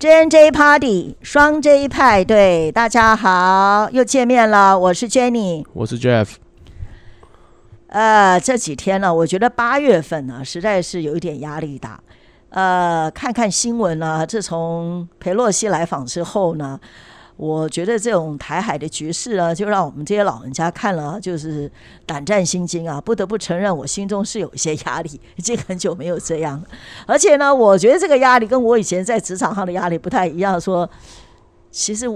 J J Party 双 J 派对，大家好，又见面了，我是 Jenny，我是 Jeff。呃，这几天呢，我觉得八月份呢，实在是有一点压力大。呃，看看新闻呢，自从裴洛西来访之后呢。我觉得这种台海的局势呢，就让我们这些老人家看了就是胆战心惊啊！不得不承认，我心中是有一些压力，已经很久没有这样。而且呢，我觉得这个压力跟我以前在职场上的压力不太一样。说，其实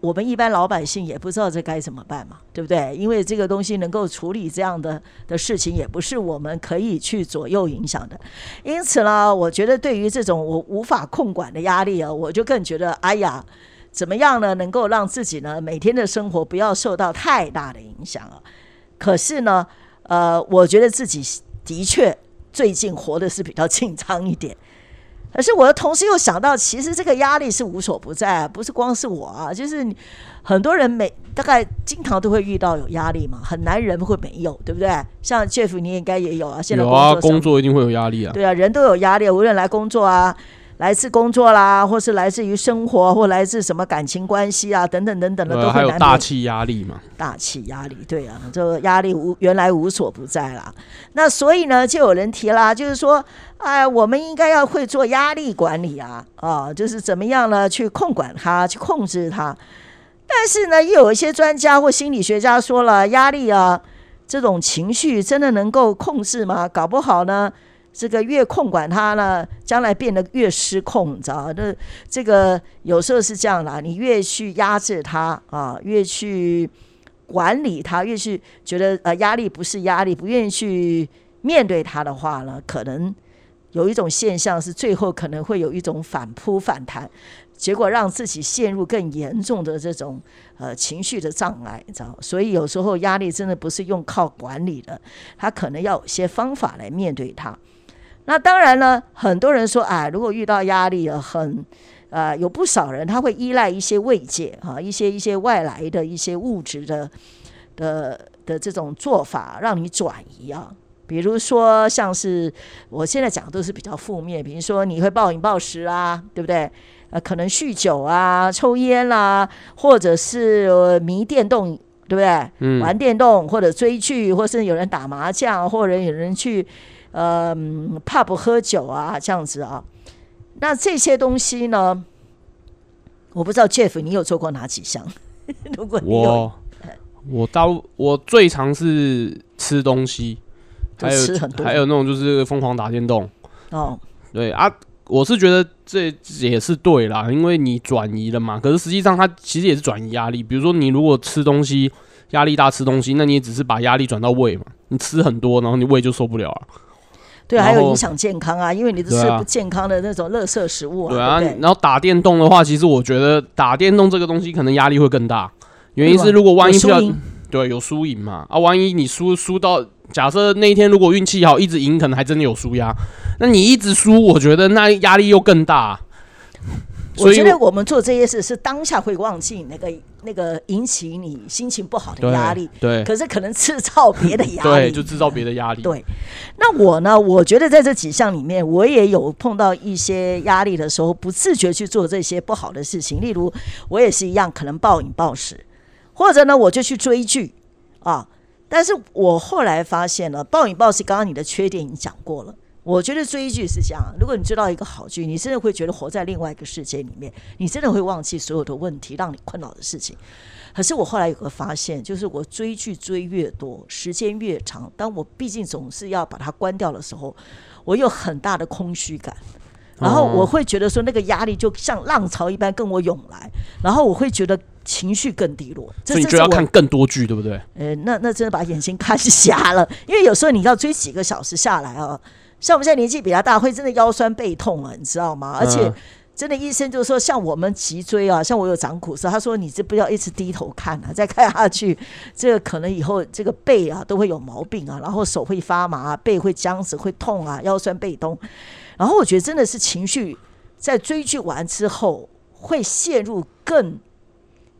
我们一般老百姓也不知道这该怎么办嘛，对不对？因为这个东西能够处理这样的的事情，也不是我们可以去左右影响的。因此呢，我觉得对于这种我无法控管的压力啊，我就更觉得，哎呀。怎么样呢？能够让自己呢每天的生活不要受到太大的影响啊？可是呢，呃，我觉得自己的确最近活的是比较紧张一点。可是我的同时又想到，其实这个压力是无所不在，不是光是我啊，就是很多人每大概经常都会遇到有压力嘛，很难人会没有，对不对？像 Jeff，你应该也有啊。现在有啊，工作一定会有压力啊。对啊，人都有压力，无论来工作啊。来自工作啦，或是来自于生活，或来自什么感情关系啊，等等等等的，都还有大气压力嘛？大气压力，对啊，这压力无原来无所不在啦。那所以呢，就有人提啦，就是说，哎，我们应该要会做压力管理啊，啊，就是怎么样呢，去控管它，去控制它。但是呢，又有一些专家或心理学家说了，压力啊，这种情绪真的能够控制吗？搞不好呢。这个越控管它呢，将来变得越失控，你知道那这个有时候是这样的，你越去压制它啊，越去管理它，越去觉得呃压力不是压力，不愿意去面对它的话呢，可能有一种现象是最后可能会有一种反扑反弹，结果让自己陷入更严重的这种呃情绪的障碍，你知道所以有时候压力真的不是用靠管理的，他可能要有些方法来面对它。那当然呢，很多人说，啊，如果遇到压力了，很，呃，有不少人他会依赖一些慰藉哈，一些一些外来的一些物质的的的这种做法，让你转移啊。比如说，像是我现在讲的都是比较负面，比如说你会暴饮暴食啊，对不对？呃，可能酗酒啊、抽烟啦，或者是迷电动，对不对？嗯。玩电动或者追剧，或是有人打麻将，或者有人去。呃，怕不喝酒啊，这样子啊，那这些东西呢？我不知道 Jeff，你有做过哪几项？如果你有，我到我最常是吃东西，还有还有那种就是疯狂打电动。哦，对啊，我是觉得这也是对啦，因为你转移了嘛。可是实际上它其实也是转移压力。比如说你如果吃东西压力大，吃东西，那你也只是把压力转到胃嘛。你吃很多，然后你胃就受不了了。对，还有影响健康啊，因为你都吃不健康的那种垃圾食物啊。对啊，然后打电动的话，其实我觉得打电动这个东西可能压力会更大。原因是如果万一要对有输赢嘛啊，万一你输输到假设那一天如果运气好一直赢，可能还真的有输压。那你一直输，我觉得那压力又更大。我觉得我们做这些事是当下会忘记那个那个引起你心情不好的压力，对，可是可能制造别的压力，对，就制造别的压力。对，那我呢？我觉得在这几项里面，我也有碰到一些压力的时候，不自觉去做这些不好的事情。例如，我也是一样，可能暴饮暴食，或者呢，我就去追剧啊。但是我后来发现了，暴饮暴食，刚刚你的缺点已经讲过了。我觉得追剧是这样，如果你追到一个好剧，你真的会觉得活在另外一个世界里面，你真的会忘记所有的问题让你困扰的事情。可是我后来有个发现，就是我追剧追越多，时间越长，当我毕竟总是要把它关掉的时候，我有很大的空虚感，然后我会觉得说那个压力就像浪潮一般跟我涌来，然后我会觉得情绪更低落。所以你就要看更多剧，对不对？呃，那那真的把眼睛看瞎了，因为有时候你要追几个小时下来啊。像我们现在年纪比较大，会真的腰酸背痛啊，你知道吗？而且真的医生就说，像我们脊椎啊，像我有长骨刺，他说你这不要一直低头看啊，再看下去，这个可能以后这个背啊都会有毛病啊，然后手会发麻，背会僵直，会痛啊，腰酸背痛。然后我觉得真的是情绪在追剧完之后会陷入更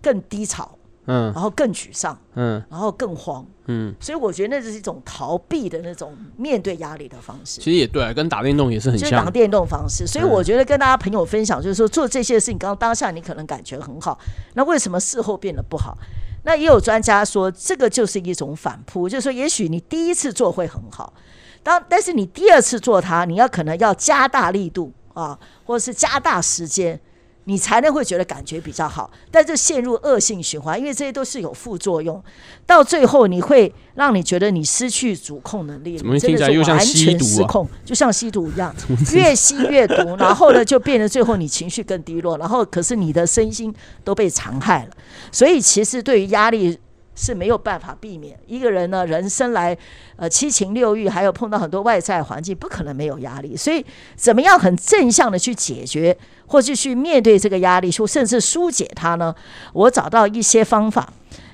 更低潮嗯，然后更沮丧，嗯，然后更慌，嗯，所以我觉得那是一种逃避的那种面对压力的方式。其实也对，跟打电动也是很像。打电动方式，所以我觉得跟大家朋友分享，就是说做这些事情，刚刚当下你可能感觉很好，那为什么事后变得不好？那也有专家说，这个就是一种反扑，就是说，也许你第一次做会很好，当但是你第二次做它，你要可能要加大力度啊，或者是加大时间。你才能会觉得感觉比较好，但这陷入恶性循环，因为这些都是有副作用，到最后你会让你觉得你失去主控能力，怎么听起来又像吸毒啊？就像吸毒一样，越吸越毒，然后呢就变得最后你情绪更低落，然后可是你的身心都被残害了。所以其实对于压力。是没有办法避免一个人呢，人生来，呃，七情六欲，还有碰到很多外在环境，不可能没有压力。所以，怎么样很正向的去解决，或是去面对这个压力，或甚至疏解它呢？我找到一些方法，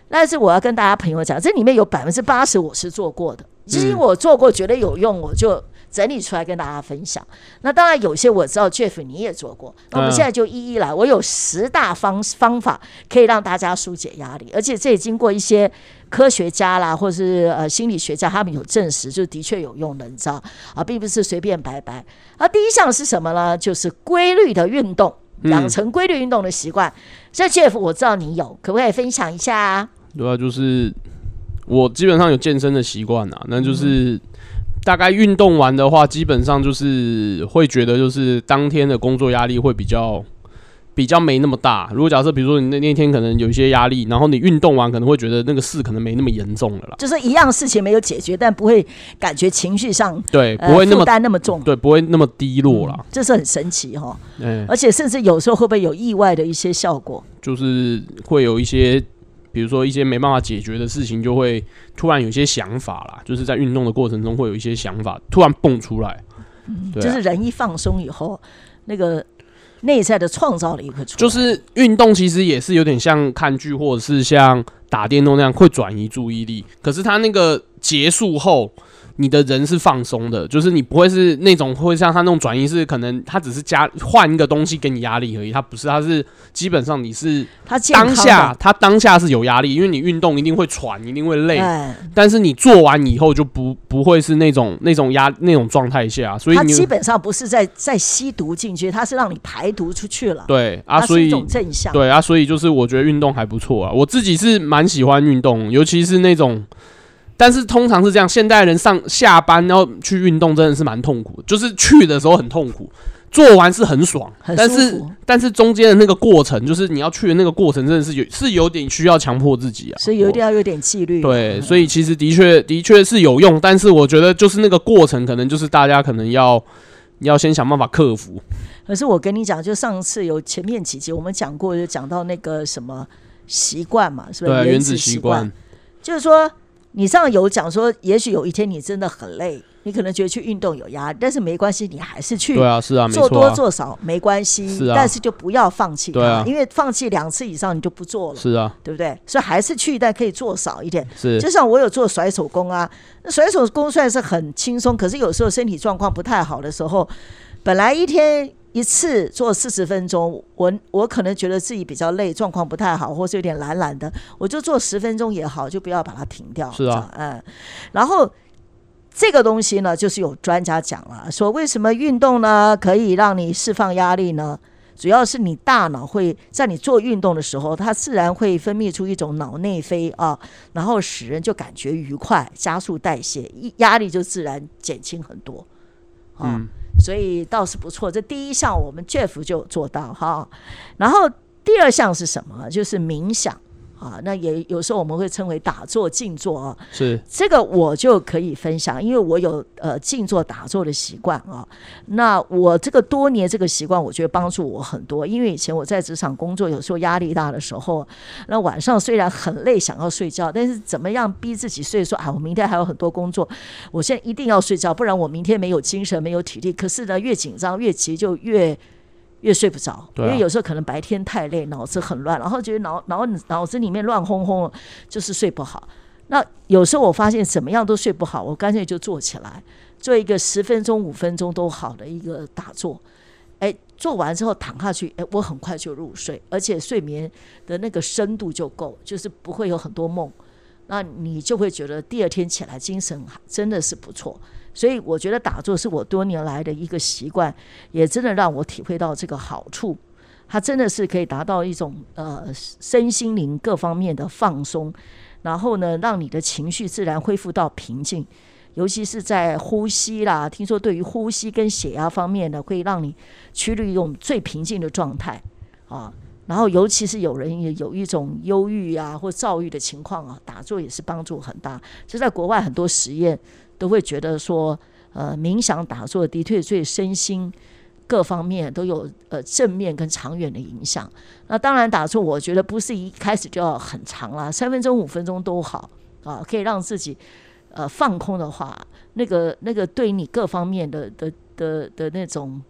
但是我要跟大家朋友讲，这里面有百分之八十我是做过的，其实我做过，觉得有用，我就。整理出来跟大家分享。那当然有些我知道，Jeff 你也做过。那我们现在就一一来。我有十大方方法可以让大家疏解压力，而且这也经过一些科学家啦，或是呃心理学家，他们有证实，就的确有用的，你知道啊，并不是随便白白。而第一项是什么呢？就是规律的运动，养成规律运动的习惯。这 Jeff 我知道你有，可不可以分享一下？对啊，就是我基本上有健身的习惯啊，那就是。大概运动完的话，基本上就是会觉得，就是当天的工作压力会比较比较没那么大。如果假设，比如说你那那天可能有一些压力，然后你运动完可能会觉得那个事可能没那么严重了啦。就是一样事情没有解决，但不会感觉情绪上对不会那么担那么重，对不会那么低落了。这是很神奇哈，而且甚至有时候会不会有意外的一些效果？就是会有一些。比如说一些没办法解决的事情，就会突然有一些想法啦，就是在运动的过程中会有一些想法突然蹦出来，嗯，就是人一放松以后，那个内在的创造力会出。就是运动其实也是有点像看剧或者是像打电动那样，会转移注意力。可是它那个结束后。你的人是放松的，就是你不会是那种会像他那种转移，是可能他只是加换一个东西给你压力而已，他不是，他是基本上你是他当下他当下是有压力，因为你运动一定会喘，一定会累，但是你做完以后就不不会是那种那种压那种状态下，所以你基本上不是在在吸毒进去，他是让你排毒出去了，对啊，所以一种正向，对啊，所以就是我觉得运动还不错啊，我自己是蛮喜欢运动，尤其是那种。但是通常是这样，现代人上下班然后去运动真的是蛮痛苦，就是去的时候很痛苦，做完是很爽，但是但是中间的那个过程，就是你要去的那个过程，真的是有是有点需要强迫自己啊，所以有点要有点纪律。对，所以其实的确的确是有用，但是我觉得就是那个过程，可能就是大家可能要要先想办法克服。可是我跟你讲，就上次有前面几集我们讲过，就讲到那个什么习惯嘛，是不是原子习惯？就是说。你上有讲说，也许有一天你真的很累，你可能觉得去运动有压力，但是没关系，你还是去。对啊，是啊，做多做少没关系，是啊，但是就不要放弃它，因为放弃两次以上你就不做了。是啊，对不对？所以还是去，但可以做少一点。是，就像我有做甩手工啊，那甩手工虽然是很轻松，可是有时候身体状况不太好的时候，本来一天。一次做四十分钟，我我可能觉得自己比较累，状况不太好，或是有点懒懒的，我就做十分钟也好，就不要把它停掉。是啊，嗯，然后这个东西呢，就是有专家讲了，说为什么运动呢可以让你释放压力呢？主要是你大脑会在你做运动的时候，它自然会分泌出一种脑内啡啊，然后使人就感觉愉快，加速代谢，压力就自然减轻很多。嗯。所以倒是不错，这第一项我们 Jeff 就做到哈，然后第二项是什么？就是冥想。啊，那也有时候我们会称为打坐、静坐啊。是这个我就可以分享，因为我有呃静坐打坐的习惯啊。那我这个多年这个习惯，我觉得帮助我很多。因为以前我在职场工作，有时候压力大的时候，那晚上虽然很累，想要睡觉，但是怎么样逼自己睡？说啊，我明天还有很多工作，我现在一定要睡觉，不然我明天没有精神、没有体力。可是呢，越紧张越急，就越。越睡不着，因为有时候可能白天太累，脑子很乱，然后觉得脑脑脑子里面乱哄哄，就是睡不好。那有时候我发现怎么样都睡不好，我干脆就坐起来，做一个十分钟、五分钟都好的一个打坐。哎，做完之后躺下去，哎，我很快就入睡，而且睡眠的那个深度就够，就是不会有很多梦。那你就会觉得第二天起来精神真的是不错。所以我觉得打坐是我多年来的一个习惯，也真的让我体会到这个好处。它真的是可以达到一种呃身心灵各方面的放松，然后呢，让你的情绪自然恢复到平静。尤其是在呼吸啦，听说对于呼吸跟血压方面呢，会让你趋于一种最平静的状态啊。然后，尤其是有人也有一种忧郁啊或躁郁的情况啊，打坐也是帮助很大。就在国外很多实验都会觉得说，呃，冥想打坐的确对身心各方面都有呃正面跟长远的影响。那当然，打坐我觉得不是一开始就要很长啦，三分钟、五分钟都好啊，可以让自己。呃，放空的话，那个那个对你各方面的的的的那种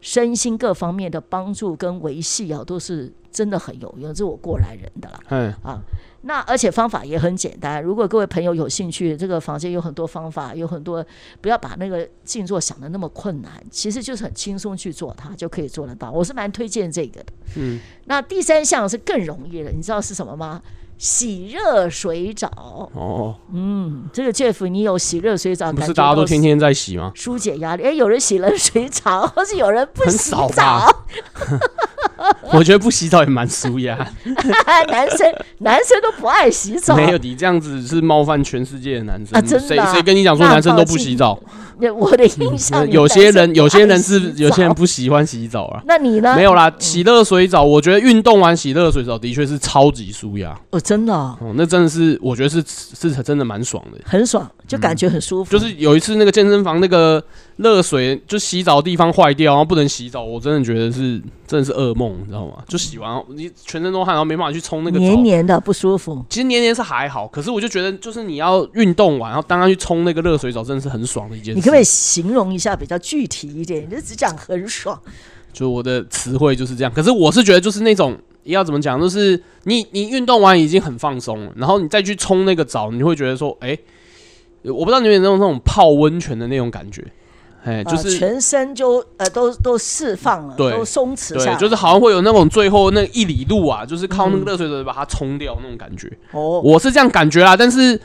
身心各方面的帮助跟维系啊，都是真的很有用。这是我过来人的了，嗯啊，那而且方法也很简单。如果各位朋友有兴趣，这个房间有很多方法，有很多不要把那个静坐想的那么困难，其实就是很轻松去做它就可以做得到。我是蛮推荐这个的。嗯，那第三项是更容易了，你知道是什么吗？洗热水澡哦，嗯，这个 Jeff，你有洗热水澡？不是大家都天天在洗吗？疏解压力。哎，有人洗冷水澡，或是有人不洗澡？我觉得不洗澡也蛮舒压。男生男生都不爱洗澡。没有，你这样子是冒犯全世界的男生啊！真的？谁谁跟你讲说男生都不洗澡？我的印象，有些人有些人是有些人不喜欢洗澡啊。那你呢？没有啦，洗热水澡，我觉得运动完洗热水澡的确是超级舒压。哦，真的？哦，那真的是，我觉得是是真的蛮爽的，很爽，就感觉很舒服。就是有一次那个健身房那个热水就洗澡的地方坏掉，然后不能洗澡，我真的觉得是真的是噩梦，你知道吗？就洗完你全身都汗，然后没办法去冲那个黏黏的不舒服。其实黏黏是还好，可是我就觉得就是你要运动完，然后当他去冲那个热水澡，真的是很爽的一件事。你可不可以形容一下比较具体一点？你就只讲很爽，就我的词汇就是这样。可是我是觉得就是那种要怎么讲，就是你你运动完已经很放松了，然后你再去冲那个澡，你会觉得说，哎，我不知道你有没有那种那种泡温泉的那种感觉，哎，就是全身就呃都都释放了，都松弛下，就是好像会有那种最后那一里路啊，就是靠那个热水水把它冲掉那种感觉。哦，我是这样感觉啦，但是。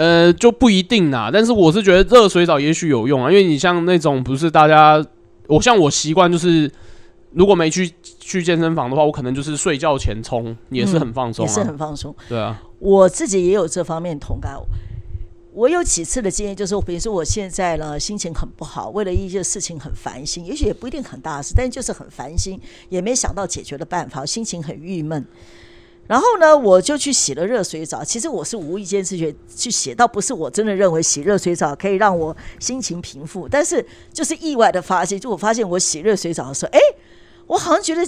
呃，就不一定啦。但是我是觉得热水澡也许有用啊，因为你像那种不是大家，我像我习惯就是，如果没去去健身房的话，我可能就是睡觉前冲，也是很放松，也是很放松。对啊，我自己也有这方面同感。我有几次的经验，就是比如说我现在呢心情很不好，为了一些事情很烦心，也许也不一定很大事，但就是很烦心，也没想到解决的办法，心情很郁闷。然后呢，我就去洗了热水澡。其实我是无意间去觉去洗，倒不是我真的认为洗热水澡可以让我心情平复。但是就是意外的发现，就我发现我洗热水澡的时候，哎，我好像觉得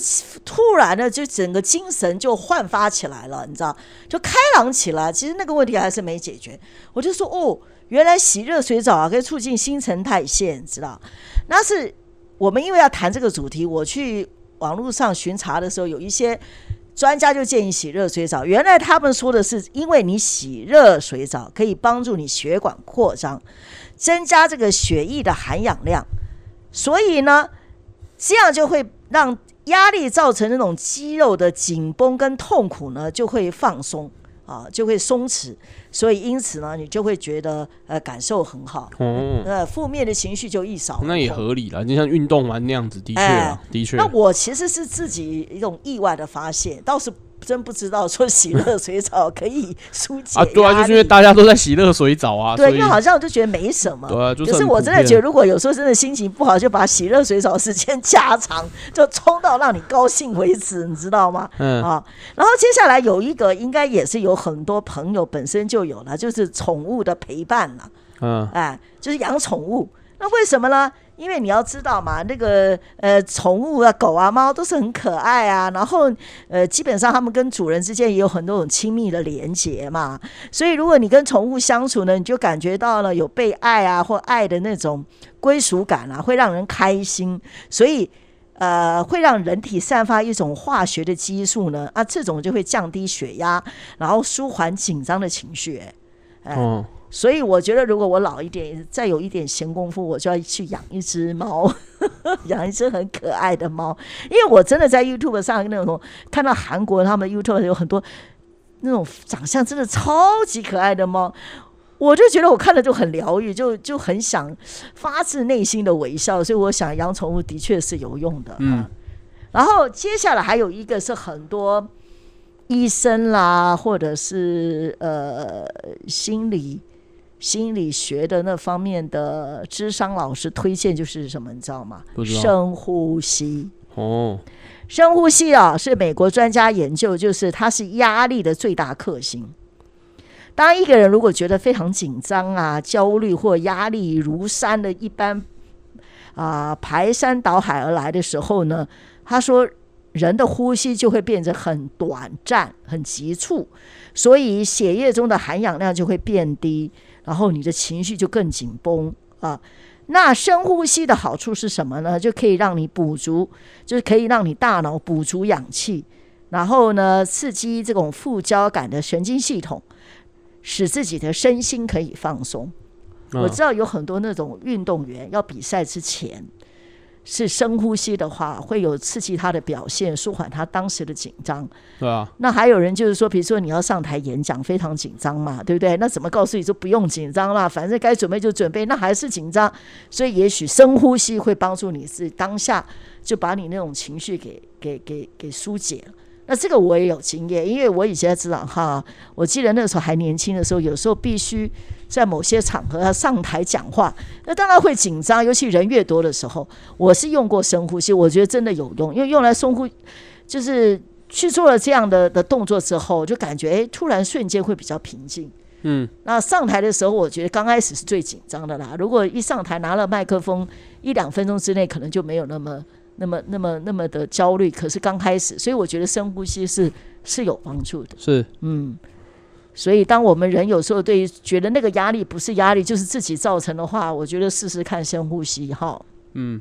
突然的就整个精神就焕发起来了，你知道，就开朗起来。其实那个问题还是没解决。我就说，哦，原来洗热水澡啊可以促进新陈代谢，你知道？那是我们因为要谈这个主题，我去网络上巡查的时候，有一些。专家就建议洗热水澡。原来他们说的是，因为你洗热水澡可以帮助你血管扩张，增加这个血液的含氧量，所以呢，这样就会让压力造成那种肌肉的紧绷跟痛苦呢，就会放松。啊，就会松弛，所以因此呢，你就会觉得呃感受很好，呃负面的情绪就一扫。那也合理了，就像运动完那样子，的确啊，的确。那我其实是自己一种意外的发现，倒是。真不知道说洗热水澡可以疏解 啊？对啊，就是因为大家都在洗热水澡啊。对，因为好像我就觉得没什么。对啊，可是我真的觉得，如果有时候真的心情不好，就把洗热水澡时间加长，就冲到让你高兴为止，你知道吗？嗯啊。然后接下来有一个，应该也是有很多朋友本身就有了，就是宠物的陪伴了。嗯，哎，就是养宠物。那为什么呢？因为你要知道嘛，那个呃，宠物啊，狗啊，猫都是很可爱啊。然后呃，基本上它们跟主人之间也有很多种亲密的连结嘛。所以如果你跟宠物相处呢，你就感觉到了有被爱啊，或爱的那种归属感啊，会让人开心。所以呃，会让人体散发一种化学的激素呢，啊，这种就会降低血压，然后舒缓紧张的情绪。哎，所以我觉得，如果我老一点，再有一点闲工夫，我就要去养一只猫，养一只很可爱的猫。因为我真的在 YouTube 上那种看到韩国他们 YouTube 有很多那种长相真的超级可爱的猫，我就觉得我看了就很疗愈，就就很想发自内心的微笑。所以我想养宠物的确是有用的。嗯，然后接下来还有一个是很多医生啦，或者是呃心理。心理学的那方面的智商老师推荐就是什么，你知道吗？深呼吸。哦，深呼吸啊，是美国专家研究，就是它是压力的最大克星。当一个人如果觉得非常紧张啊、焦虑或压力如山的一般啊排山倒海而来的时候呢，他说人的呼吸就会变得很短暂、很急促，所以血液中的含氧量就会变低。然后你的情绪就更紧绷啊。那深呼吸的好处是什么呢？就可以让你补足，就是可以让你大脑补足氧气，然后呢，刺激这种副交感的神经系统，使自己的身心可以放松。我知道有很多那种运动员要比赛之前。是深呼吸的话，会有刺激他的表现，舒缓他当时的紧张。对啊。那还有人就是说，比如说你要上台演讲，非常紧张嘛，对不对？那怎么告诉你说不用紧张啦？反正该准备就准备，那还是紧张。所以也许深呼吸会帮助你是当下就把你那种情绪给给给给疏解了。那这个我也有经验，因为我以前在职场哈，我记得那个时候还年轻的时候，有时候必须在某些场合要上台讲话，那当然会紧张，尤其人越多的时候。我是用过深呼吸，我觉得真的有用，因为用来深呼，就是去做了这样的的动作之后，就感觉哎，突然瞬间会比较平静。嗯，那上台的时候，我觉得刚开始是最紧张的啦。如果一上台拿了麦克风，一两分钟之内可能就没有那么。那么、那么、那么的焦虑，可是刚开始，所以我觉得深呼吸是是有帮助的。是，嗯，所以当我们人有时候对觉得那个压力不是压力，就是自己造成的话，我觉得试试看深呼吸哈。嗯，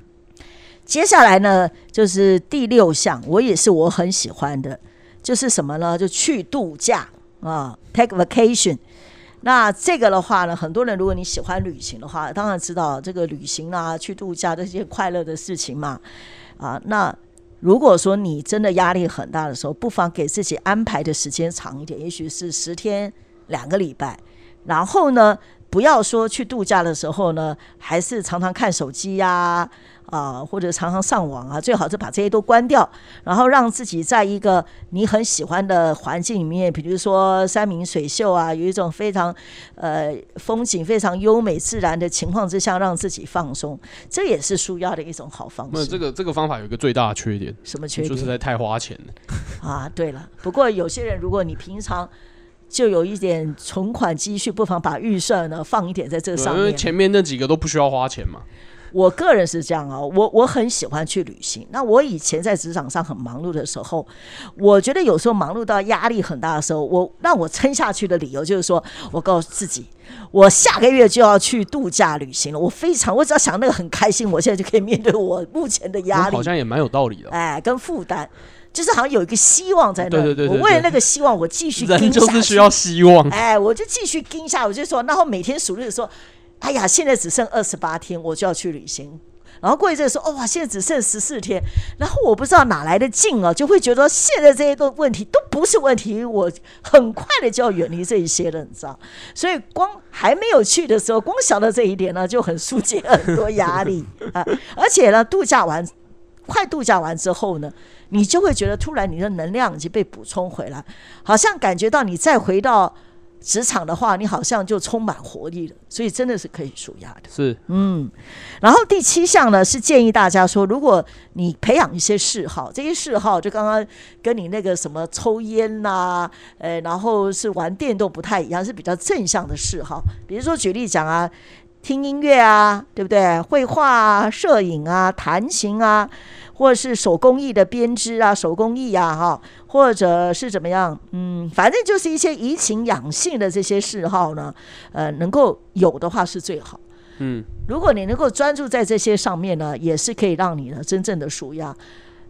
接下来呢，就是第六项，我也是我很喜欢的，就是什么呢？就去度假啊，take vacation。那这个的话呢，很多人如果你喜欢旅行的话，当然知道这个旅行啊，去度假这些快乐的事情嘛。啊，那如果说你真的压力很大的时候，不妨给自己安排的时间长一点，也许是十天、两个礼拜，然后呢，不要说去度假的时候呢，还是常常看手机呀。啊，或者常常上网啊，最好是把这些都关掉，然后让自己在一个你很喜欢的环境里面，比如说山明水秀啊，有一种非常呃风景非常优美自然的情况之下，让自己放松，这也是舒压的一种好方式。这个这个方法有一个最大的缺点，什么缺点？就是在太花钱了。啊，对了，不过有些人如果你平常就有一点存款积蓄，不妨把预算呢放一点在这上面。因为前面那几个都不需要花钱嘛。我个人是这样啊，我我很喜欢去旅行。那我以前在职场上很忙碌的时候，我觉得有时候忙碌到压力很大的时候，我让我撑下去的理由就是说，我告诉自己，我下个月就要去度假旅行了。我非常，我只要想那个很开心，我现在就可以面对我目前的压力。好像也蛮有道理的。哎，跟负担，就是好像有一个希望在那。对对对。我为了那个希望，我继续人就是需要希望。哎，我就继续盯下，我就说，然后每天数日说。哎呀，现在只剩二十八天，我就要去旅行。然后过一阵说，哦哇，现在只剩十四天。然后我不知道哪来的劲啊，就会觉得现在这些都问题都不是问题，我很快的就要远离这一些了，你知道？所以光还没有去的时候，光想到这一点呢，就很疏解很多压力 啊。而且呢，度假完，快度假完之后呢，你就会觉得突然你的能量已经被补充回来，好像感觉到你再回到。职场的话，你好像就充满活力了，所以真的是可以舒压的。是，嗯。然后第七项呢，是建议大家说，如果你培养一些嗜好，这些嗜好就刚刚跟你那个什么抽烟呐，呃，然后是玩电动不太一样，是比较正向的嗜好。比如说举例讲啊，听音乐啊，对不对？绘画啊，摄影啊，弹琴啊。或者是手工艺的编织啊，手工艺啊，哈，或者是怎么样，嗯，反正就是一些怡情养性的这些嗜好呢，呃，能够有的话是最好。嗯，如果你能够专注在这些上面呢，也是可以让你呢真正的舒压。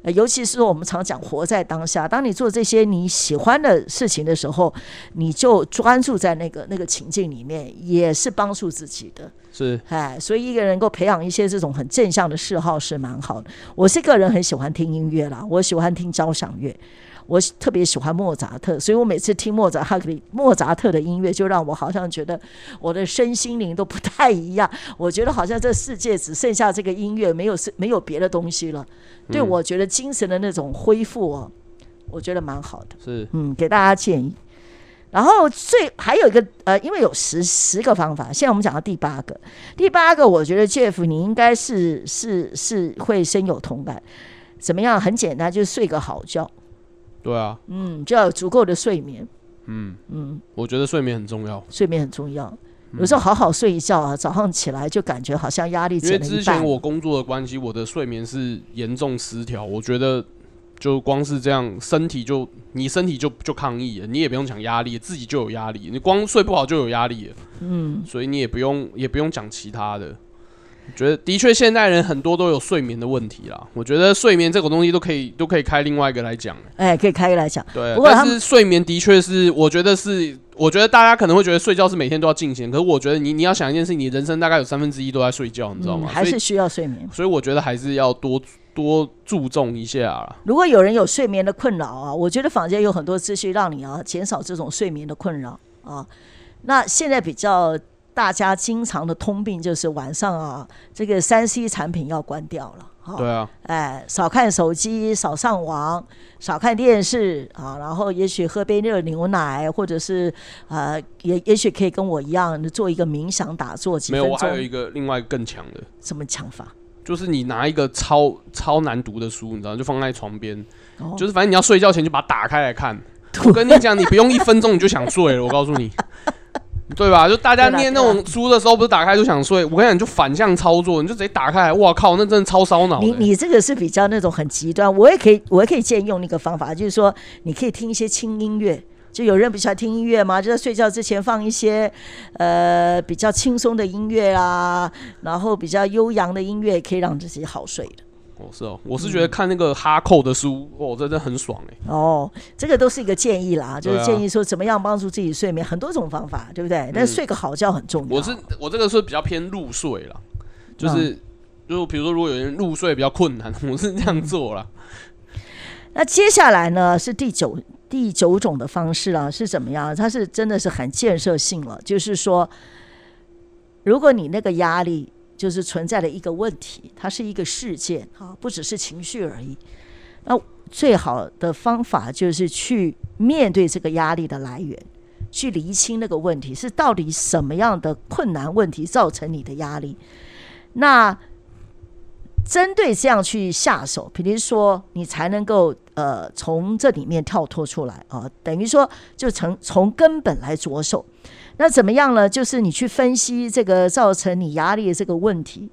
尤其是说我们常讲活在当下，当你做这些你喜欢的事情的时候，你就专注在那个那个情境里面，也是帮助自己的。是，哎，所以一个人能够培养一些这种很正向的嗜好是蛮好的。我是个人很喜欢听音乐啦，我喜欢听交响乐。我特别喜欢莫扎特，所以我每次听莫扎特莫扎特的音乐，就让我好像觉得我的身心灵都不太一样。我觉得好像这世界只剩下这个音乐，没有是没有别的东西了。对我觉得精神的那种恢复哦，我觉得蛮好的。是，嗯，给大家建议。然后最还有一个呃，因为有十十个方法，现在我们讲到第八个，第八个我觉得 Jeff 你应该是是是会深有同感。怎么样？很简单，就是睡个好觉。对啊，嗯，就要有足够的睡眠。嗯嗯，我觉得睡眠很重要，睡眠很重要。有时候好好睡一觉啊，早上起来就感觉好像压力减了因为之前我工作的关系，我的睡眠是严重失调。我觉得就光是这样，身体就你身体就就抗议了，你也不用讲压力，自己就有压力。你光睡不好就有压力了。嗯，所以你也不用也不用讲其他的。觉得的确，现代人很多都有睡眠的问题啦。我觉得睡眠这个东西都可以都可以开另外一个来讲。哎，可以开一个来讲。对，但是睡眠的确是，我觉得是，我觉得大家可能会觉得睡觉是每天都要进行，可是我觉得你你要想一件事，你人生大概有三分之一都在睡觉，你知道吗？还是需要睡眠。所以我觉得还是要多多注重一下。如果有人有睡眠的困扰啊，我觉得房间有很多资讯让你啊减少这种睡眠的困扰啊。那现在比较。大家经常的通病就是晚上啊，这个三 C 产品要关掉了。对啊，哎，少看手机，少上网，少看电视啊，然后也许喝杯热牛奶，或者是呃，也也许可以跟我一样做一个冥想打坐几分钟。没有，我还有一个另外更强的。什么强法？就是你拿一个超超难读的书，你知道，就放在床边，就是反正你要睡觉前就把它打开来看。我跟你讲，你不用一分钟你就想睡了，我告诉你。对吧？就大家念那种书的时候，不是打开就想睡。我跟你讲，就反向操作，你就直接打开。哇靠，那真的超烧脑。你你这个是比较那种很极端。我也可以，我也可以建议用那个方法，就是说，你可以听一些轻音乐。就有人不喜欢听音乐吗？就在睡觉之前放一些呃比较轻松的音乐啊，然后比较悠扬的音乐，可以让自己好睡的。哦，是哦，我是觉得看那个哈扣的书，哦，真的很爽哎。哦，这个都是一个建议啦，就是建议说怎么样帮助自己睡眠，很多种方法，对不对？但睡个好觉很重要。我是我这个是比较偏入睡了，就是就比如说如果有人入睡比较困难，我是这样做了。那接下来呢是第九第九种的方式啊，是怎么样？它是真的是很建设性了，就是说，如果你那个压力。就是存在的一个问题，它是一个事件啊，不只是情绪而已。那最好的方法就是去面对这个压力的来源，去厘清那个问题是到底什么样的困难问题造成你的压力。那针对这样去下手，比如说你才能够呃从这里面跳脱出来啊，等于说就从从根本来着手。那怎么样呢？就是你去分析这个造成你压力的这个问题，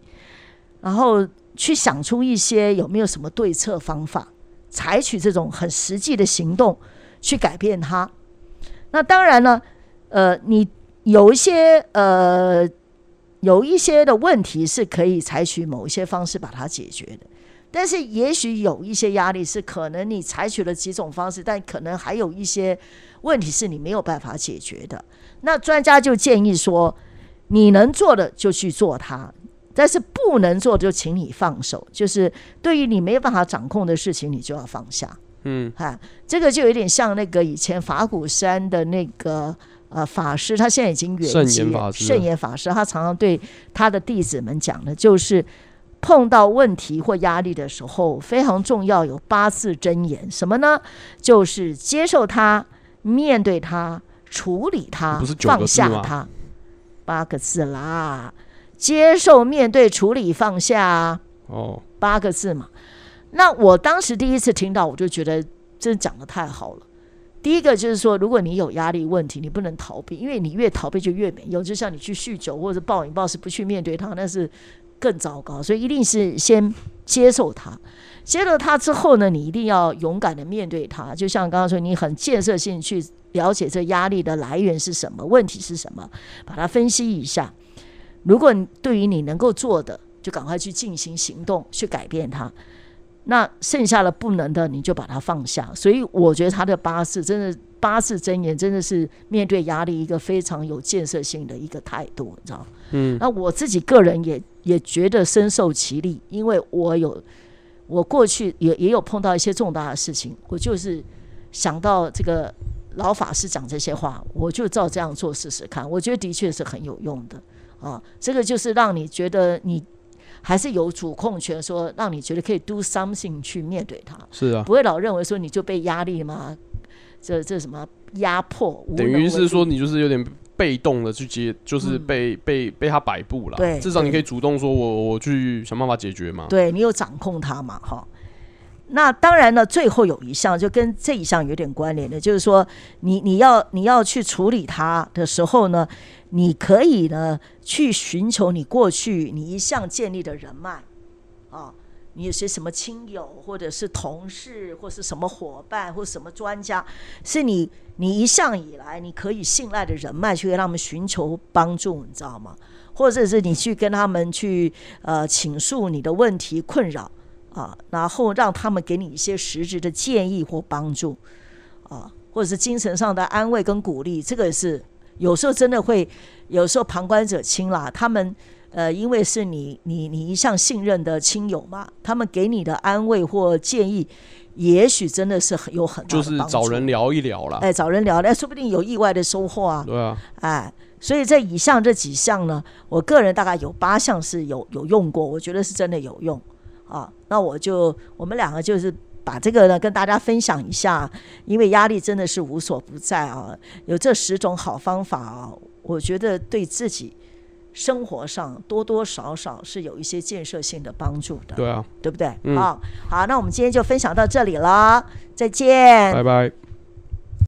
然后去想出一些有没有什么对策方法，采取这种很实际的行动去改变它。那当然呢，呃，你有一些呃有一些的问题是可以采取某一些方式把它解决的，但是也许有一些压力是可能你采取了几种方式，但可能还有一些问题是你没有办法解决的。那专家就建议说，你能做的就去做它，但是不能做就请你放手。就是对于你没有办法掌控的事情，你就要放下。嗯，哈，这个就有点像那个以前法鼓山的那个呃法师，他现在已经圆寂，圣严法师，他常常对他的弟子们讲的，就是碰到问题或压力的时候，非常重要有八字真言，什么呢？就是接受它，面对它。处理它，放下它，八个字啦。接受、面对、处理、放下。哦，八个字嘛。那我当时第一次听到，我就觉得真的讲的太好了。第一个就是说，如果你有压力问题，你不能逃避，因为你越逃避就越没用。就像你去酗酒或者暴饮暴食，不去面对它，那是更糟糕。所以一定是先接受它。接受它之后呢，你一定要勇敢的面对它。就像刚刚说，你很建设性去。了解这压力的来源是什么，问题是什么，把它分析一下。如果对于你能够做的，就赶快去进行行动，去改变它。那剩下的不能的，你就把它放下。所以我觉得他的八字真的八字真言真的是面对压力一个非常有建设性的一个态度，你知道嗯。那我自己个人也也觉得深受其利，因为我有我过去也也有碰到一些重大的事情，我就是想到这个老法师讲这些话，我就照这样做试试看。我觉得的确是很有用的啊。这个就是让你觉得你。还是有主控权，说让你觉得可以 do something 去面对它，是啊，不会老认为说你就被压力嘛，这这什么？压迫，等于是说你就是有点被动的去接，就是被被被他摆布了，对，至少你可以主动说我我去想办法解决嘛，对你有掌控它嘛，哈。那当然呢，最后有一项就跟这一项有点关联的，就是说你你要你要去处理它的时候呢。你可以呢去寻求你过去你一向建立的人脉，啊，你有些什么亲友或者是同事或是什么伙伴或什么专家，是你你一向以来你可以信赖的人脉，去跟他们寻求帮助，你知道吗？或者是你去跟他们去呃倾诉你的问题困扰啊，然后让他们给你一些实质的建议或帮助啊，或者是精神上的安慰跟鼓励，这个是。有时候真的会，有时候旁观者清啦。他们呃，因为是你你你一向信任的亲友嘛，他们给你的安慰或建议，也许真的是很有很就是找人聊一聊了。哎，找人聊，哎，说不定有意外的收获啊。对啊。哎，所以在以上这几项呢，我个人大概有八项是有有用过，我觉得是真的有用啊。那我就我们两个就是。把这个呢跟大家分享一下，因为压力真的是无所不在啊。有这十种好方法啊，我觉得对自己生活上多多少少是有一些建设性的帮助的。对啊，对不对？好，好，那我们今天就分享到这里了，再见，拜拜。